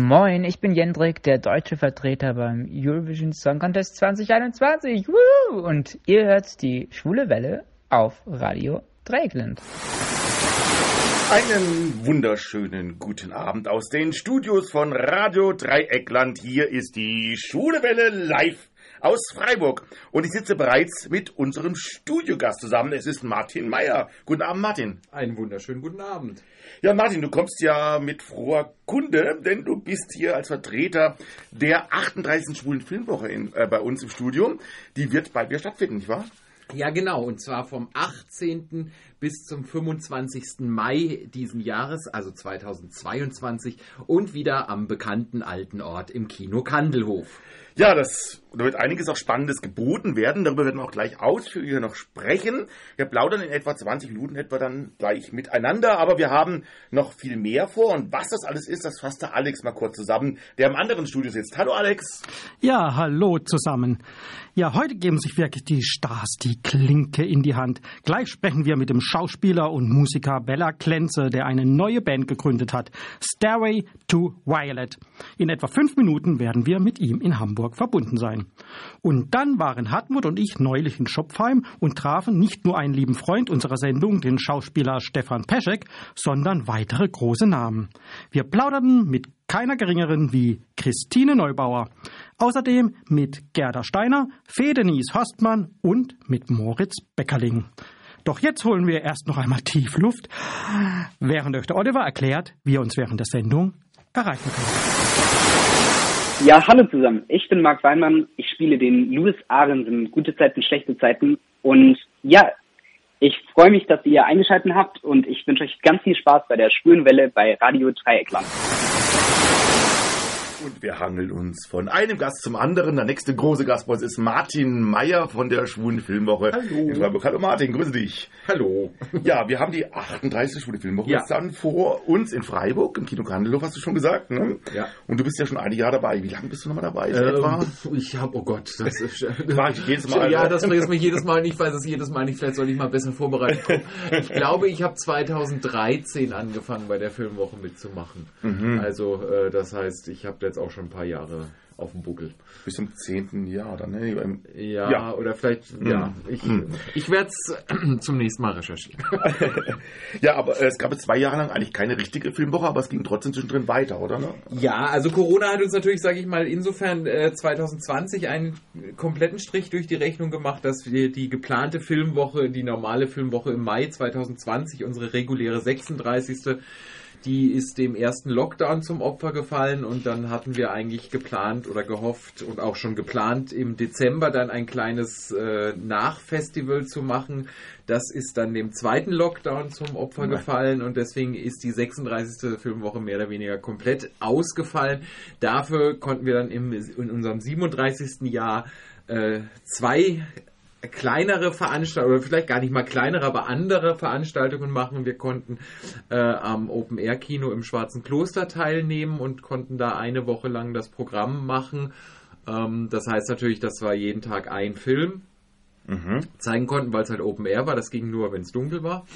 Moin, ich bin Jendrik, der deutsche Vertreter beim Eurovision Song Contest 2021. Woo! Und ihr hört die Schwule Welle auf Radio Dreieckland. Einen wunderschönen guten Abend aus den Studios von Radio Dreieckland. Hier ist die Schwule Welle live aus Freiburg. Und ich sitze bereits mit unserem Studiogast zusammen. Es ist Martin Meyer. Guten Abend, Martin. Einen wunderschönen guten Abend. Ja, Martin, du kommst ja mit froher Kunde, denn du bist hier als Vertreter der 38. Schwulen Filmwoche in, äh, bei uns im Studio. Die wird bald wieder stattfinden, nicht wahr? Ja, genau. Und zwar vom 18. bis zum 25. Mai diesen Jahres, also 2022, und wieder am bekannten alten Ort im Kino Kandelhof. Ja, das, da wird einiges auch Spannendes geboten werden. Darüber werden wir auch gleich ausführlicher noch sprechen. Wir plaudern in etwa 20 Minuten etwa dann gleich miteinander, aber wir haben noch viel mehr vor. Und was das alles ist, das fasst der Alex mal kurz zusammen, der im anderen Studio sitzt. Hallo Alex. Ja, hallo zusammen. Ja, heute geben sich wirklich die Stars die Klinke in die Hand. Gleich sprechen wir mit dem Schauspieler und Musiker Bella Klenze, der eine neue Band gegründet hat. Stairway to Violet. In etwa fünf Minuten werden wir mit ihm in Hamburg verbunden sein. Und dann waren Hartmut und ich neulich in Schopfheim und trafen nicht nur einen lieben Freund unserer Sendung, den Schauspieler Stefan Peschek, sondern weitere große Namen. Wir plauderten mit keiner geringeren wie Christine Neubauer. Außerdem mit Gerda Steiner, Fee Denise Horstmann und mit Moritz Beckerling. Doch jetzt holen wir erst noch einmal tief Luft, während euch der Oliver erklärt, wie ihr uns während der Sendung erreichen könnt. Ja, hallo zusammen. Ich bin Marc Weinmann. Ich spiele den Louis Ahrensen, Gute Zeiten, schlechte Zeiten. Und ja, ich freue mich, dass ihr eingeschaltet habt und ich wünsche euch ganz viel Spaß bei der Schwulenwelle bei Radio Dreieckland. Und wir hangeln uns von einem Gast zum anderen. Der nächste große Gast bei uns ist Martin Meyer von der Schwulen Filmwoche Hallo. in Freiburg. Hallo Martin, grüße dich. Hallo. Ja, wir haben die 38. Schwule Filmwoche Ja. dann vor uns in Freiburg, im Kino Kandelhof, hast du schon gesagt, ne? Ja. Und du bist ja schon einige Jahre dabei. Wie lange bist du nochmal dabei? So etwa? Ähm, ich habe, oh Gott, das ist. Ich jedes Mal. Ja, das vergisst mich jedes Mal nicht, ich weiß es jedes Mal nicht. Vielleicht soll ich mal besser vorbereitet kommen. Ich glaube, ich habe 2013 angefangen, bei der Filmwoche mitzumachen. Mhm. Also, äh, das heißt, ich habe jetzt auch schon ein paar Jahre auf dem Buckel. Bis zum 10. Jahr dann, ne? Ja, Ja. oder vielleicht, ja, ich, ich werde es zum nächsten Mal recherchieren. Ja, aber äh, es gab jetzt zwei Jahre lang eigentlich keine richtige Filmwoche, aber es ging trotzdem zwischendrin weiter, oder? Ne? Ja, also Corona hat uns natürlich, sage ich mal, insofern äh, 2020 einen kompletten Strich durch die Rechnung gemacht, dass wir die geplante Filmwoche, die normale Filmwoche im Mai 2020, unsere reguläre 36. Die ist dem ersten Lockdown zum Opfer gefallen und dann hatten wir eigentlich geplant oder gehofft und auch schon geplant, im Dezember dann ein kleines äh, Nachfestival zu machen. Das ist dann dem zweiten Lockdown zum Opfer Nein. gefallen und deswegen ist die 36. Filmwoche mehr oder weniger komplett ausgefallen. Dafür konnten wir dann im, in unserem 37. Jahr äh, zwei kleinere Veranstaltungen, oder vielleicht gar nicht mal kleinere, aber andere Veranstaltungen machen. Wir konnten äh, am Open Air Kino im Schwarzen Kloster teilnehmen und konnten da eine Woche lang das Programm machen. Ähm, das heißt natürlich, dass wir jeden Tag einen Film zeigen konnten, weil es halt Open Air war. Das ging nur, wenn es dunkel war.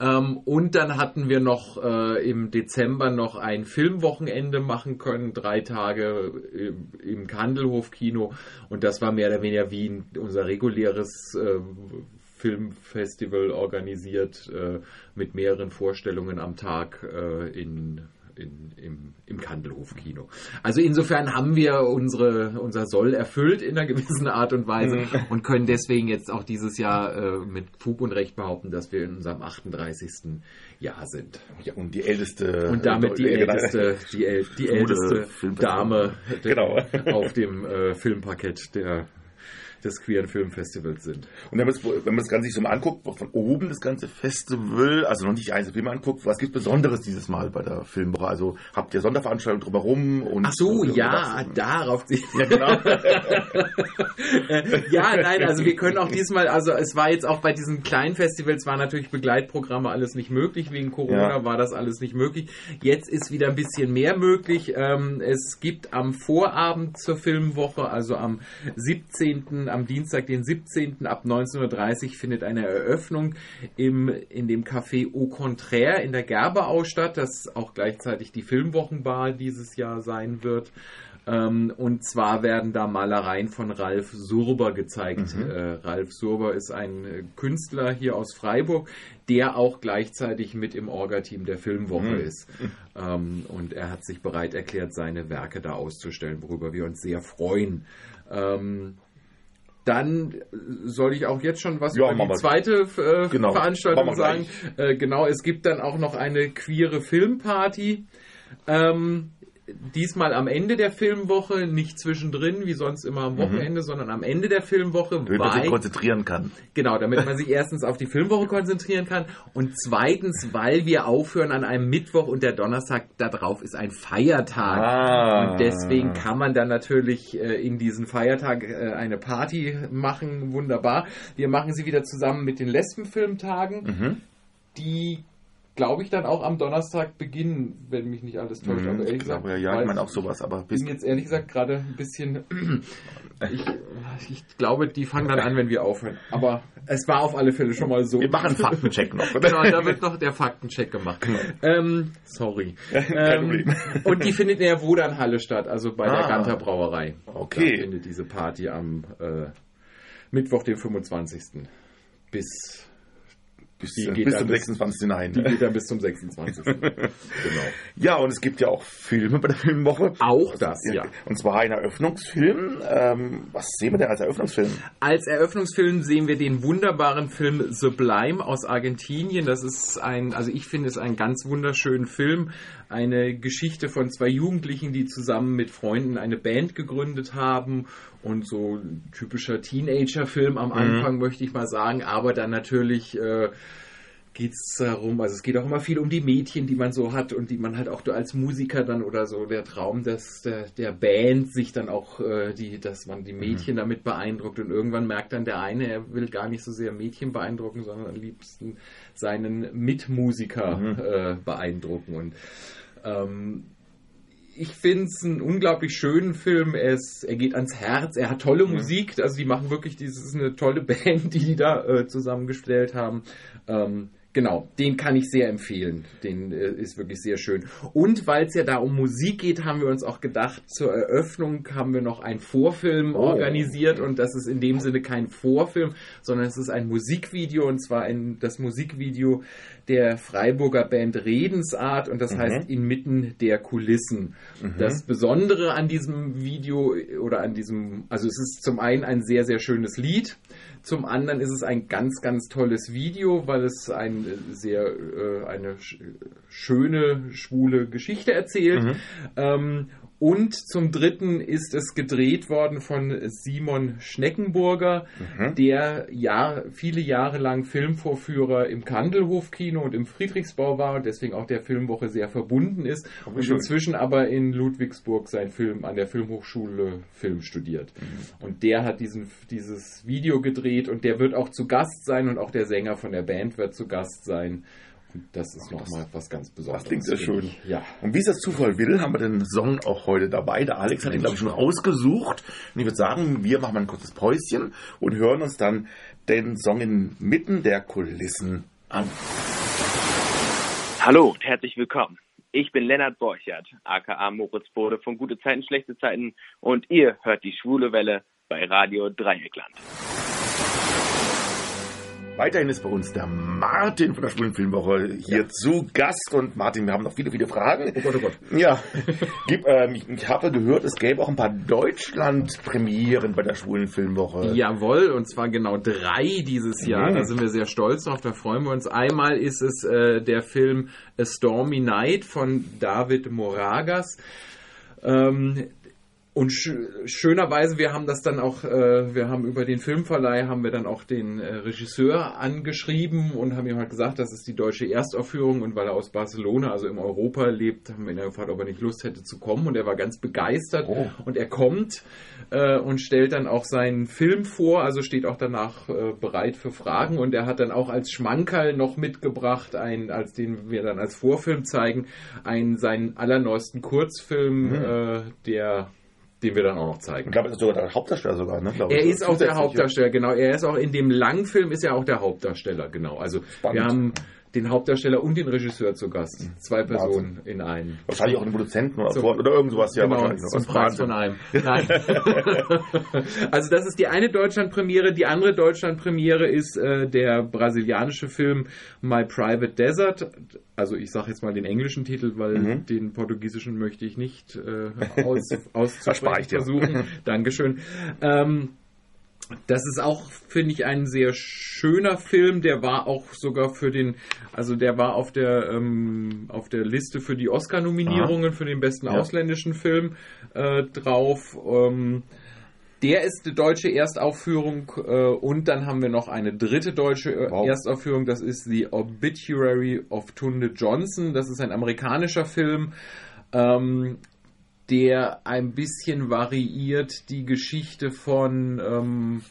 Ähm, und dann hatten wir noch äh, im Dezember noch ein Filmwochenende machen können, drei Tage im, im Kandelhof-Kino. Und das war mehr oder weniger wie ein, unser reguläres äh, Filmfestival organisiert äh, mit mehreren Vorstellungen am Tag äh, in, in, im, im Kandelhof-Kino. Also insofern haben wir unsere, unser Soll erfüllt in einer gewissen Art und Weise und können deswegen jetzt auch dieses Jahr äh, mit Fug und Recht behaupten, dass wir in unserem 38. Jahr sind. Ja, und die älteste. Und damit die äh, älteste, die, äl die älteste. Dame Genau. auf dem äh, Filmparkett der, des queeren Filmfestivals sind. Und wenn man, das, wenn man das Ganze sich so mal anguckt, von oben das ganze Festival, also noch nicht die einzelnen Filme anguckt, was gibt Besonderes dieses Mal bei der Filmwoche? Also habt ihr Sonderveranstaltungen drumherum? Und Ach so, und ja, was? darauf. Ja, genau. Ja, nein, also wir können auch diesmal, also es war jetzt auch bei diesen kleinen Festivals, war natürlich Begleitprogramme alles nicht möglich, wegen Corona Ja. war das alles nicht möglich. Jetzt ist wieder ein bisschen mehr möglich. Ähm, es gibt am Vorabend zur Filmwoche, also am 17. dann am Dienstag, den 17. ab 19.30 Uhr findet eine Eröffnung im, in dem Café Au Contraire in der Gerberau statt, das auch gleichzeitig die Filmwochenbar dieses Jahr sein wird. Ähm, und zwar werden da Malereien von Ralf Surber gezeigt. Mhm. Äh, Ralf Surber ist ein äh, Künstler hier aus Freiburg, der auch gleichzeitig mit im Orga-Team der Filmwoche mhm. ist. Ähm, und er hat sich bereit erklärt, seine Werke da auszustellen, worüber wir uns sehr freuen. Ähm, dann soll ich auch jetzt schon was ja, über die zweite äh, genau. Veranstaltung sagen. Äh, genau, es gibt dann auch noch eine queere Filmparty. Ähm, diesmal am Ende der Filmwoche, nicht zwischendrin, wie sonst immer am mhm. Wochenende, mhm. sondern am Ende der Filmwoche. Damit man sich konzentrieren kann. Genau, damit man sich erstens auf die Filmwoche konzentrieren kann und zweitens, weil wir aufhören an einem Mittwoch und der Donnerstag darauf ist ein Feiertag. Ah. Und deswegen kann man dann natürlich äh, in diesen Feiertag äh, eine Party machen. Wunderbar. Wir machen sie wieder zusammen mit den Lesbenfilmtagen. Mhm. Die glaube ich, dann auch am Donnerstag beginnen, wenn mich nicht alles täuscht. Mhm, aber ehrlich gesagt, glaube, ja, ich meine auch sowas, aber bin jetzt ehrlich gesagt gerade ein bisschen. ich, ich, glaube, die fangen dann an, wenn wir aufhören. Aber es war auf alle Fälle schon mal so. Wir machen einen Faktencheck noch. genau, da wird noch der Faktencheck gemacht. Genau. Ähm, sorry. Ähm, und die findet in der Wodanhalle statt, also bei ah, der Ganter Brauerei. Okay. Da findet diese Party am äh, Mittwoch, den 25. bis bis, die geht bis zum 26. Nein. Die geht dann bis zum 26. genau. Ja, und es gibt ja auch Filme bei der Filmwoche. Auch das, ja. Und zwar ein Eröffnungsfilm. Ähm, was sehen wir denn als Eröffnungsfilm? Als Eröffnungsfilm sehen wir den wunderbaren Film Sublime aus Argentinien. Das ist ein, also ich finde es einen ganz wunderschönen Film. Eine Geschichte von zwei Jugendlichen, die zusammen mit Freunden eine Band gegründet haben und so typischer Teenager-Film am mhm. Anfang, mhm. möchte ich mal sagen, aber dann natürlich äh, geht es darum, also es geht auch immer viel um die Mädchen, die man so hat und die man halt auch als Musiker dann oder so, der Traum des, der, der Band, sich dann auch, äh, die, dass man die Mädchen mhm. damit beeindruckt und irgendwann merkt dann der eine, er will gar nicht so sehr Mädchen beeindrucken, sondern am liebsten seinen Mitmusiker mhm. äh, beeindrucken und ähm, ich finde es einen unglaublich schönen Film. Er, ist, er geht ans Herz, er hat tolle mhm. Musik, also die machen wirklich, dieses eine tolle Band, die die da äh, zusammengestellt haben. Ähm, Genau, den kann ich sehr empfehlen. Den äh, ist wirklich sehr schön. Und weil es ja da um Musik geht, haben wir uns auch gedacht, zur Eröffnung haben wir noch einen Vorfilm oh. organisiert und das ist in dem Sinne kein Vorfilm, sondern es ist ein Musikvideo und zwar ein, das Musikvideo der Freiburger Band Redensart und das mhm. heißt inmitten der Kulissen. Mhm. Das Besondere an diesem Video oder an diesem, also es ist zum einen ein sehr, sehr schönes Lied zum anderen ist es ein ganz, ganz tolles Video, weil es ein sehr äh, eine schöne schwule Geschichte erzählt. Mhm. Ähm, und zum Dritten ist es gedreht worden von Simon Schneckenburger, mhm. der Jahr, viele Jahre lang Filmvorführer im Kandelhof-Kino und im Friedrichsbau war und deswegen auch der Filmwoche sehr verbunden ist. Oh, und inzwischen aber in Ludwigsburg sein Film an der Filmhochschule Film studiert. Mhm. Und der hat diesen, dieses Video gedreht und der wird auch zu Gast sein und auch der Sänger von der Band wird zu Gast sein. Das ist nochmal was ganz Besonderes. Das klingt sehr schön. Ja. Und wie es das Zufall will, haben wir den Song auch heute dabei. Der Alex hat ihn, glaube ich, schon rausgesucht. Und ich würde sagen, wir machen mal ein kurzes Päuschen und hören uns dann den Song inmitten der Kulissen an. Hallo und herzlich willkommen. Ich bin Lennart Borchert, aka Moritz Bode von Gute Zeiten, Schlechte Zeiten und ihr hört die Schwule Welle bei Radio Dreieckland. Weiterhin ist bei uns der Martin von der Schwulen Filmwoche hier ja. zu Gast. Und Martin, wir haben noch viele, viele Fragen. Oh Gott, oh Gott. Ja, Gib, ähm, ich, ich, habe gehört, es gäbe auch ein paar Deutschland-Premieren bei der Schwulen Filmwoche. Jawohl, und zwar genau drei dieses Jahr. Mhm. Da sind wir sehr stolz drauf, da freuen wir uns. Einmal ist es äh, der Film A Stormy Night von David Moragas. Ähm, und sch schönerweise, wir haben das dann auch, äh, wir haben über den Filmverleih, haben wir dann auch den äh, Regisseur angeschrieben und haben ihm halt gesagt, das ist die deutsche Erstaufführung und weil er aus Barcelona, also im Europa lebt, haben wir ihn gefragt, ob er nicht Lust hätte zu kommen und er war ganz begeistert oh. und er kommt äh, und stellt dann auch seinen Film vor, also steht auch danach äh, bereit für Fragen und er hat dann auch als Schmankerl noch mitgebracht, einen, als den wir dann als Vorfilm zeigen, einen seinen allerneuesten Kurzfilm, mhm. Äh, der den wir dann auch noch zeigen. Ich glaube, er ist sogar der Hauptdarsteller sogar, ne? Glaube Er ist auch der Hauptdarsteller, genau. Er ist auch in dem Langfilm ist er auch der Hauptdarsteller, genau. Also Spannend. wir haben den Hauptdarsteller und den Regisseur zu Gast. Zwei Personen in einem. Wahrscheinlich auch den Produzenten oder, So. oder irgend sowas, ja, genau, wahrscheinlich noch. zum Preis Wahnsinn. von einem. Nein. also das ist die eine Deutschlandpremiere. Die andere Deutschlandpremiere ist äh, der brasilianische Film My Private Desert. Also ich sage jetzt mal den englischen Titel, weil Mhm. den portugiesischen möchte ich nicht äh, aus, auszusprechen versuchen. Dankeschön. Ähm, das ist auch, finde ich, ein sehr schöner Film. Der war auch sogar für den, also der war auf der ähm, auf der Liste für die Oscar-Nominierungen für den besten Ja. ausländischen Film äh, drauf. Ähm, der ist die deutsche Erstaufführung äh, und dann haben wir noch eine dritte deutsche äh, Wow. Erstaufführung. Das ist The Obituary of Tunde Johnson. Das ist ein amerikanischer Film. Ähm, der ein bisschen variiert die Geschichte von ähm,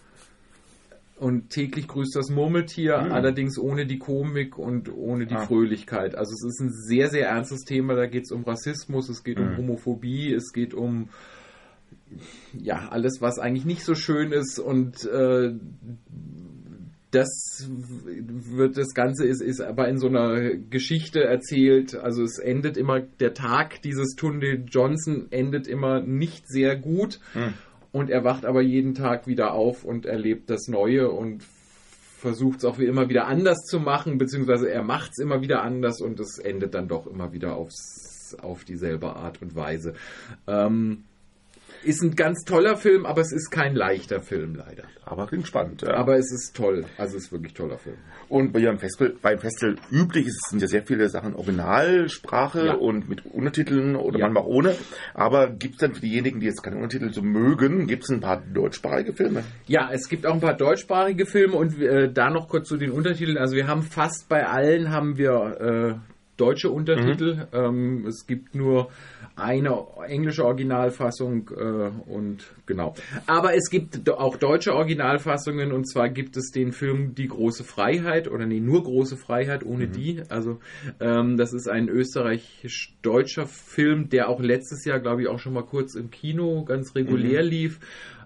und täglich grüßt das Murmeltier, Mhm. allerdings ohne die Komik und ohne die Ah. Fröhlichkeit. Also es ist ein sehr, sehr ernstes Thema. Da geht es um Rassismus, es geht um Mhm. Homophobie, es geht um ja alles, was eigentlich nicht so schön ist und äh, das wird das Ganze ist, ist aber in so einer Geschichte erzählt. Also es endet immer, der Tag dieses Tunde Johnson endet immer nicht sehr gut. Hm. Und er wacht aber jeden Tag wieder auf und erlebt das Neue und versucht es auch wie immer wieder anders zu machen, beziehungsweise er macht es immer wieder anders und es endet dann doch immer wieder aufs, auf dieselbe Art und Weise. Ähm, ist ein ganz toller Film, aber es ist kein leichter Film leider. Aber klingt spannend. Ja. Aber es ist toll. Also es ist wirklich ein toller Film. Und bei ihrem Festival, beim Festival üblich ist, sind ja sehr viele Sachen Originalsprache Ja. und mit Untertiteln oder Ja. manchmal ohne. Aber gibt es dann für diejenigen, die jetzt keine Untertitel so mögen, gibt es ein paar deutschsprachige Filme? Ja, es gibt auch ein paar deutschsprachige Filme und äh, da noch kurz zu den Untertiteln. Also wir haben fast bei allen haben wir äh, deutsche Untertitel. Ähm, es gibt nur eine englische Originalfassung äh, und genau. Aber es gibt auch deutsche Originalfassungen und zwar gibt es den Film Die große Freiheit oder nee, nur große Freiheit ohne die. Also ähm, das ist ein österreichisch-deutscher Film, der auch letztes Jahr, glaube ich, auch schon mal kurz im Kino ganz regulär lief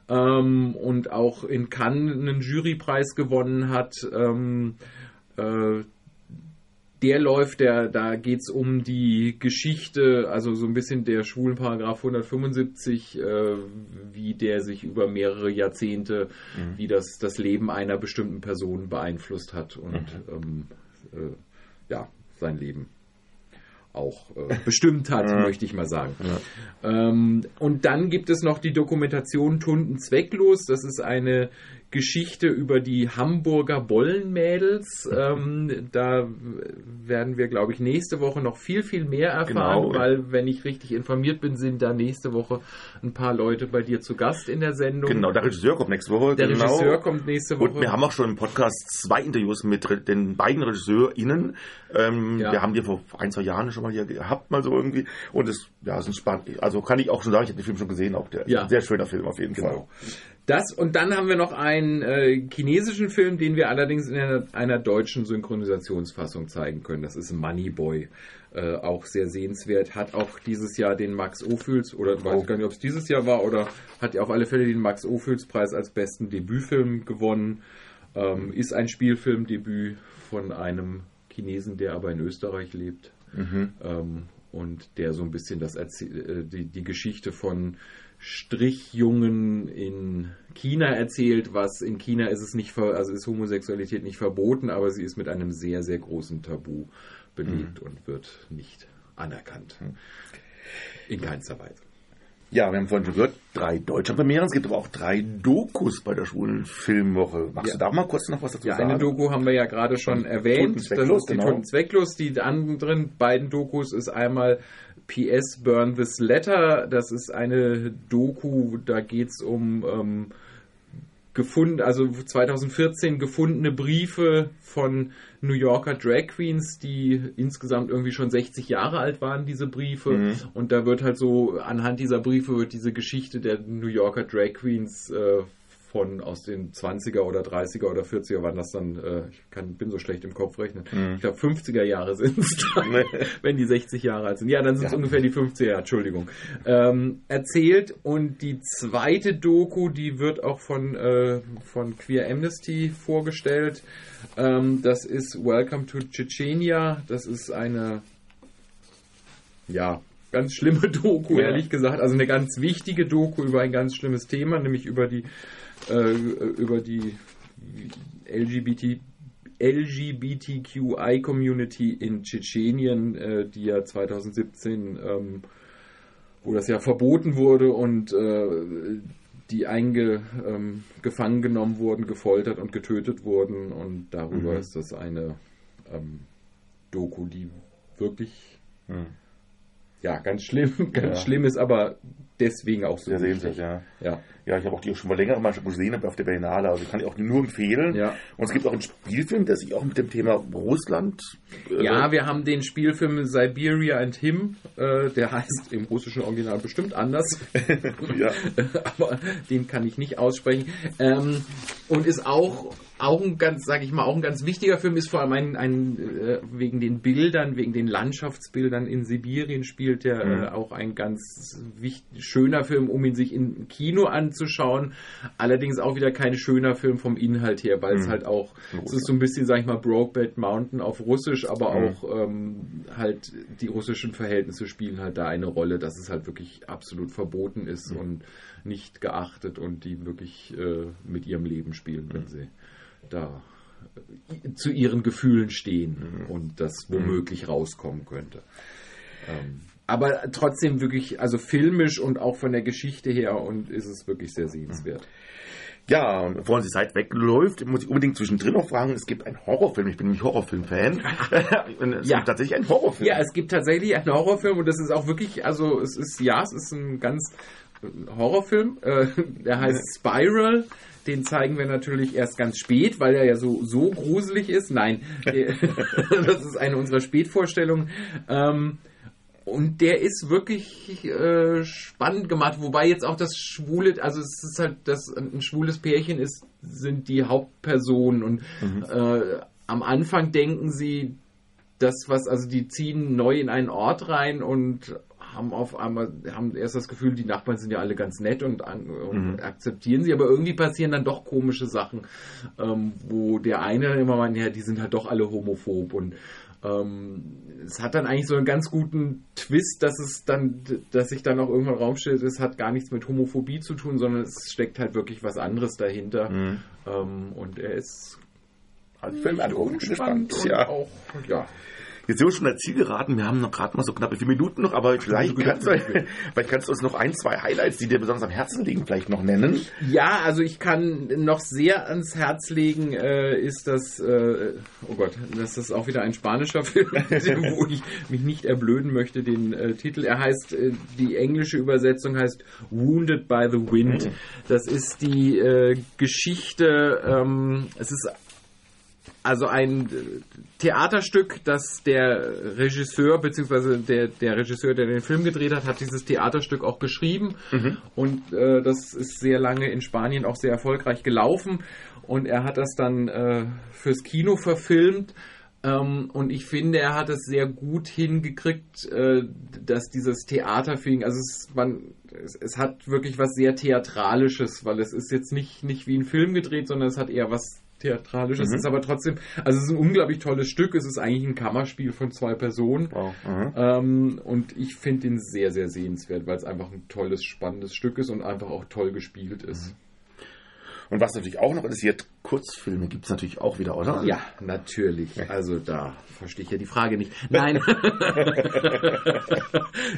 ähm, und auch in Cannes einen Jurypreis gewonnen hat. Ähm, äh, der läuft, der, da geht es um die Geschichte, also so ein bisschen der schwulen Paragraph 175, äh, wie der sich über mehrere Jahrzehnte, wie das das Leben einer bestimmten Person beeinflusst hat und ähm, äh, ja, sein Leben auch äh, bestimmt hat, Ja. möchte ich mal sagen. Ähm, und dann gibt es noch die Dokumentation Tunden zwecklos. Das ist eine Geschichte über die Hamburger Bollenmädels. Ähm, da werden wir, glaube ich, nächste Woche noch viel, viel mehr erfahren, Genau. weil, wenn ich richtig informiert bin, sind da nächste Woche ein paar Leute bei dir zu Gast in der Sendung. Genau, der Regisseur kommt nächste Woche. Der genau. Regisseur kommt nächste Woche. Und wir haben auch schon im Podcast zwei Interviews mit den beiden RegisseurInnen. Ähm, Ja. Wir haben die vor ein, zwei Jahren schon mal hier gehabt, mal so irgendwie. Und es ja, ist spannend. Also kann ich auch schon sagen, ich habe den Film schon gesehen. Auch der Ja. sehr schöner Film auf jeden Genau. Fall. Das und dann haben wir noch einen äh, chinesischen Film, den wir allerdings in einer, einer deutschen Synchronisationsfassung zeigen können. Das ist Money Boy. Äh, auch sehr sehenswert. Hat auch dieses Jahr den Max Ophüls, oder ich weiß Oh. gar nicht, ob es dieses Jahr war, oder hat auf alle Fälle den Max Ophüls Preis als besten Debütfilm gewonnen. Ähm, ist ein Spielfilmdebüt von einem Chinesen, der aber in Österreich lebt. Mhm. Ähm, und der so ein bisschen das Erzie äh, die, die Geschichte von Strichjungen in China erzählt, was in China ist es nicht also ist Homosexualität nicht verboten, aber sie ist mit einem sehr, sehr großen Tabu belegt und wird nicht anerkannt. In keinster Weise. Ja, wir haben vorhin schon gehört, drei deutsche Premieren. Es gibt aber auch drei Dokus bei der schwulen Filmwoche. Magst Ja. du da mal kurz noch was dazu Ja, sagen? eine Doku haben wir ja gerade schon erwähnt. Das ist die genau. Toten zwecklos. Die anderen beiden Dokus ist einmal PS Burn This Letter. Das ist eine Doku, da geht es um ähm, gefunden, also 2014 gefundene Briefe von New Yorker Drag Queens, die insgesamt irgendwie schon 60 Jahre alt waren, diese Briefe. Mhm. Und da wird halt so, anhand dieser Briefe wird diese Geschichte der New Yorker Drag Queens äh, von aus den 20er oder 30er oder 40er waren das dann, äh, ich kann, bin so schlecht im Kopf rechnen. Mhm. Ich glaube 50er Jahre sind es dann, wenn die 60 Jahre alt sind. Ja, dann sind es Ja. ungefähr die 50er, Jahre, Entschuldigung. Ähm, erzählt und die zweite Doku, die wird auch von, äh, von Queer Amnesty vorgestellt. Ähm, das ist Welcome to Chechenia. Das ist eine ja, ganz schlimme Doku, Ja. ehrlich gesagt. Also eine ganz wichtige Doku über ein ganz schlimmes Thema, nämlich über die, äh, über die LGBT, LGBTQI-Community in Tschetschenien, äh, die ja 2017, ähm, wo das ja verboten wurde und äh, die einge, ähm, genommen wurden, gefoltert und getötet wurden. Und darüber Mhm. ist das eine ähm, Doku, die wirklich Hm. Ja, ganz schlimm, ganz Ja. schlimm ist, aber deswegen auch so Sehr sehenswert, ja. Ja. Ja, ich habe auch die schon mal länger mal gesehen auf der Berlinale, also kann ich auch nur empfehlen. Ja. Und es gibt auch einen Spielfilm, der sich auch mit dem Thema Russland. äh, ja, wir haben den Spielfilm Siberia and Him, äh, der heißt im russischen Original bestimmt anders, ja. aber den kann ich nicht aussprechen. Ähm, und ist auch auch ein ganz, sag ich mal, auch ein ganz wichtiger Film ist vor allem ein, ein äh, wegen den Bildern, wegen den Landschaftsbildern in Sibirien spielt der Mhm. äh, auch ein ganz wichtig, schöner Film, um ihn sich im Kino anzuschauen. Allerdings auch wieder kein schöner Film vom Inhalt her, weil es Mhm. halt auch, es ist so ein bisschen, sag ich mal, Brokeback Mountain auf Russisch, aber Mhm. auch ähm, halt die russischen Verhältnisse spielen halt da eine Rolle, dass es halt wirklich absolut verboten ist Mhm. und nicht geachtet und die wirklich äh, mit ihrem Leben spielen, wenn sie da äh, zu ihren Gefühlen stehen und das womöglich rauskommen könnte. Ähm, aber trotzdem wirklich, also filmisch und auch von der Geschichte her und ist es wirklich sehr sehenswert. Ja, und bevor die Zeit wegläuft, muss ich unbedingt zwischendrin noch fragen, es gibt einen Horrorfilm, ich bin nämlich Horrorfilm-Fan. Es Ja. gibt tatsächlich einen Horrorfilm. Ja, es gibt tatsächlich einen Horrorfilm und das ist auch wirklich, also es ist, ja, es ist ein ganz äh, Horrorfilm. Äh, der heißt Spiral. Den zeigen wir natürlich erst ganz spät, weil er ja so, so gruselig ist. Nein, das ist eine unserer Spätvorstellungen. Ähm, und der ist wirklich äh, spannend gemacht, wobei jetzt auch das schwule, also es ist halt, dass ein schwules Pärchen ist, sind die Hauptpersonen. Und äh, am Anfang denken sie, das was, also die ziehen neu in einen Ort rein und haben auf einmal, haben erst das Gefühl, die Nachbarn sind ja alle ganz nett und, an, und Mhm. akzeptieren sie, aber irgendwie passieren dann doch komische Sachen, ähm, wo der eine immer meint, ja, die sind halt doch alle homophob. Und ähm, es hat dann eigentlich so einen ganz guten Twist, dass es dann, dass sich dann auch irgendwann Raum stellt, es hat gar nichts mit Homophobie zu tun, sondern es steckt halt wirklich was anderes dahinter. Mhm. Ähm, und er ist Also Film unspannend gespannt. und Ja. auch, ja. Jetzt sind wir schon ans Ziel geraten. Wir haben noch gerade mal so knappe vier Minuten noch, aber vielleicht kannst, du, vielleicht kannst du uns noch ein, zwei Highlights, die dir besonders am Herzen liegen, vielleicht noch nennen. Ja, also ich kann noch sehr ans Herz legen, äh, ist das, äh, oh Gott, das ist auch wieder ein spanischer Film, wo ich mich nicht erblöden möchte, den äh, Titel. Er heißt, äh, die englische Übersetzung heißt Wounded by the Wind. Das ist die äh, Geschichte, ähm, es ist also ein äh, Theaterstück, das der Regisseur, beziehungsweise der, der Regisseur, der den Film gedreht hat, hat dieses Theaterstück auch geschrieben. Und äh, das ist sehr lange in Spanien auch sehr erfolgreich gelaufen. Und er hat das dann äh, fürs Kino verfilmt. Ähm, und ich finde, er hat es sehr gut hingekriegt, äh, dass dieses Theaterfeeling, also es, man, es, es hat wirklich was sehr Theatralisches, weil es ist jetzt nicht, nicht wie ein Film gedreht, sondern es hat eher was Theatralisches. Mhm. Es ist aber trotzdem, also es ist ein unglaublich tolles Stück. Es ist eigentlich ein Kammerspiel von zwei Personen. Wow. Mhm. Ähm, und ich finde ihn sehr, sehr sehenswert, weil es einfach ein tolles, spannendes Stück ist und einfach auch toll gespielt ist. Und was natürlich auch noch interessiert, Kurzfilme gibt es natürlich auch wieder, oder? Ja, natürlich. Also da verstehe ich ja die Frage nicht. Nein.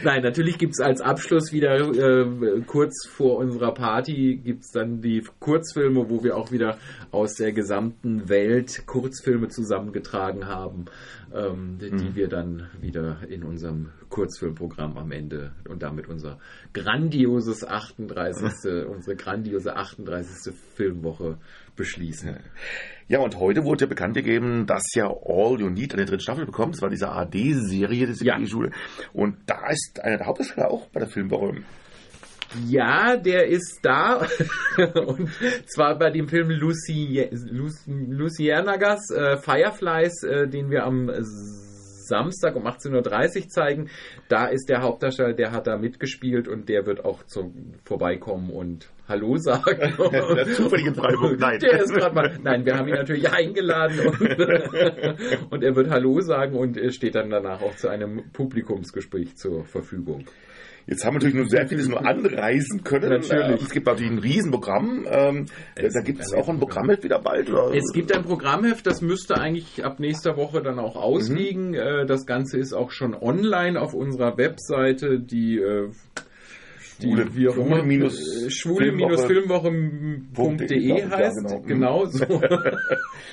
Nein, natürlich gibt es als Abschluss wieder äh, kurz vor unserer Party gibt es dann die Kurzfilme, wo wir auch wieder aus der gesamten Welt Kurzfilme zusammengetragen haben, ähm, die, die wir dann wieder in unserem Kurzfilmprogramm am Ende und damit unser grandioses 38. unsere grandiose 38. Filmwoche beschließen. Ja, und heute wurde ja bekannt gegeben, dass ja All You Need eine dritte Staffel bekommt. Das war diese AD-Serie, diese Ja. Schule. Und da ist einer der Hauptdarsteller auch bei der Filmwoche. Ja, der ist da. und zwar bei dem Film Lucy, Lucy, Lucianagas äh, Fireflies, äh, den wir am Samstag um 18.30 Uhr zeigen. Da ist der Hauptdarsteller, der hat da mitgespielt und der wird auch zum vorbeikommen und Hallo sagen. der zufällig in Freiburg, nein. Der ist gerade mal. Nein, wir haben ihn natürlich eingeladen und, und er wird Hallo sagen und steht dann danach auch zu einem Publikumsgespräch zur Verfügung. Jetzt haben wir natürlich nur sehr vieles nur anreisen können. Natürlich. Es gibt natürlich ein Riesenprogramm. Ähm, da gibt es auch ein Programmheft wieder bald. Oder? Es gibt ein Programmheft, das müsste eigentlich ab nächster Woche dann auch ausliegen. Mhm. Das Ganze ist auch schon online auf unserer Webseite, die äh, Schwule, die, wie auch immer, minus schwule-filmwoche.de heißt. Ja, genau. genau so.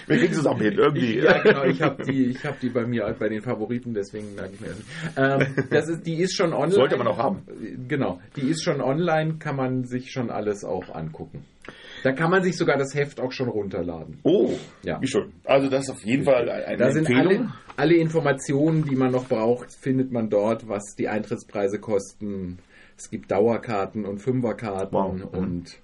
Wir kriegen es auch hin, irgendwie. Ja, genau, ich habe die, ich hab die bei mir bei den Favoriten, deswegen sage ich mir das. Ähm, das ist, die ist schon online. Sollte man auch haben. Genau, die ist schon online, kann man sich schon alles auch angucken. Da kann man sich sogar das Heft auch schon runterladen. Oh, ja. Wie schön. Also das ist auf jeden Fall eine da sind alle, alle Informationen, die man noch braucht, findet man dort, was die Eintrittspreise kosten, es gibt Dauerkarten und Fünferkarten wow. und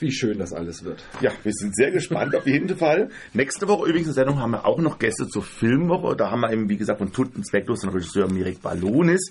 wie schön das alles wird. Ja, wir sind sehr gespannt auf jeden Fall. Nächste Woche übrigens in der Sendung haben wir auch noch Gäste zur Filmwoche. Da haben wir eben, wie gesagt, von Tutten Zwecklos den Regisseur Mirek Ballonis.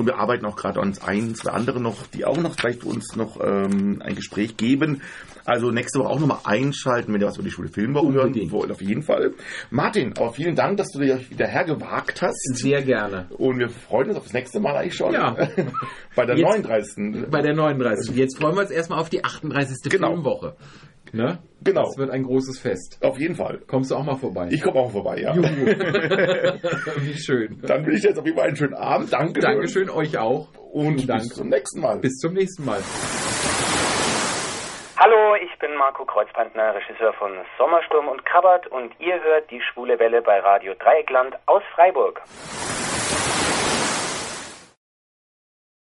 Und wir arbeiten auch gerade an ein, zwei andere noch, die auch noch vielleicht uns noch ähm, ein Gespräch geben. Also nächste Woche auch nochmal einschalten, wenn ihr was über die Schule Filmwoche hören wollt, auf jeden Fall. Martin, aber vielen Dank, dass du dich wieder hergewagt hast. Sehr gerne. Und wir freuen uns auf das nächste Mal eigentlich schon. Ja. bei der Jetzt, 39. Bei der 39. Jetzt freuen wir uns erstmal auf die 38. Genau. Filmwoche. Ne? Genau. Das wird ein großes Fest. Auf jeden Fall. Kommst du auch mal vorbei? Ich komme auch vorbei, ja. Wie schön. Dann wünsche ich jetzt auf jeden Fall einen schönen Abend. Danke. Dankeschön, euch auch. Und bis zum nächsten Mal. Bis zum nächsten Mal. Hallo, ich bin Marco Kreuzpantner, Regisseur von Sommersturm und Krabbert und ihr hört die Schwule Welle bei Radio Dreieckland aus Freiburg.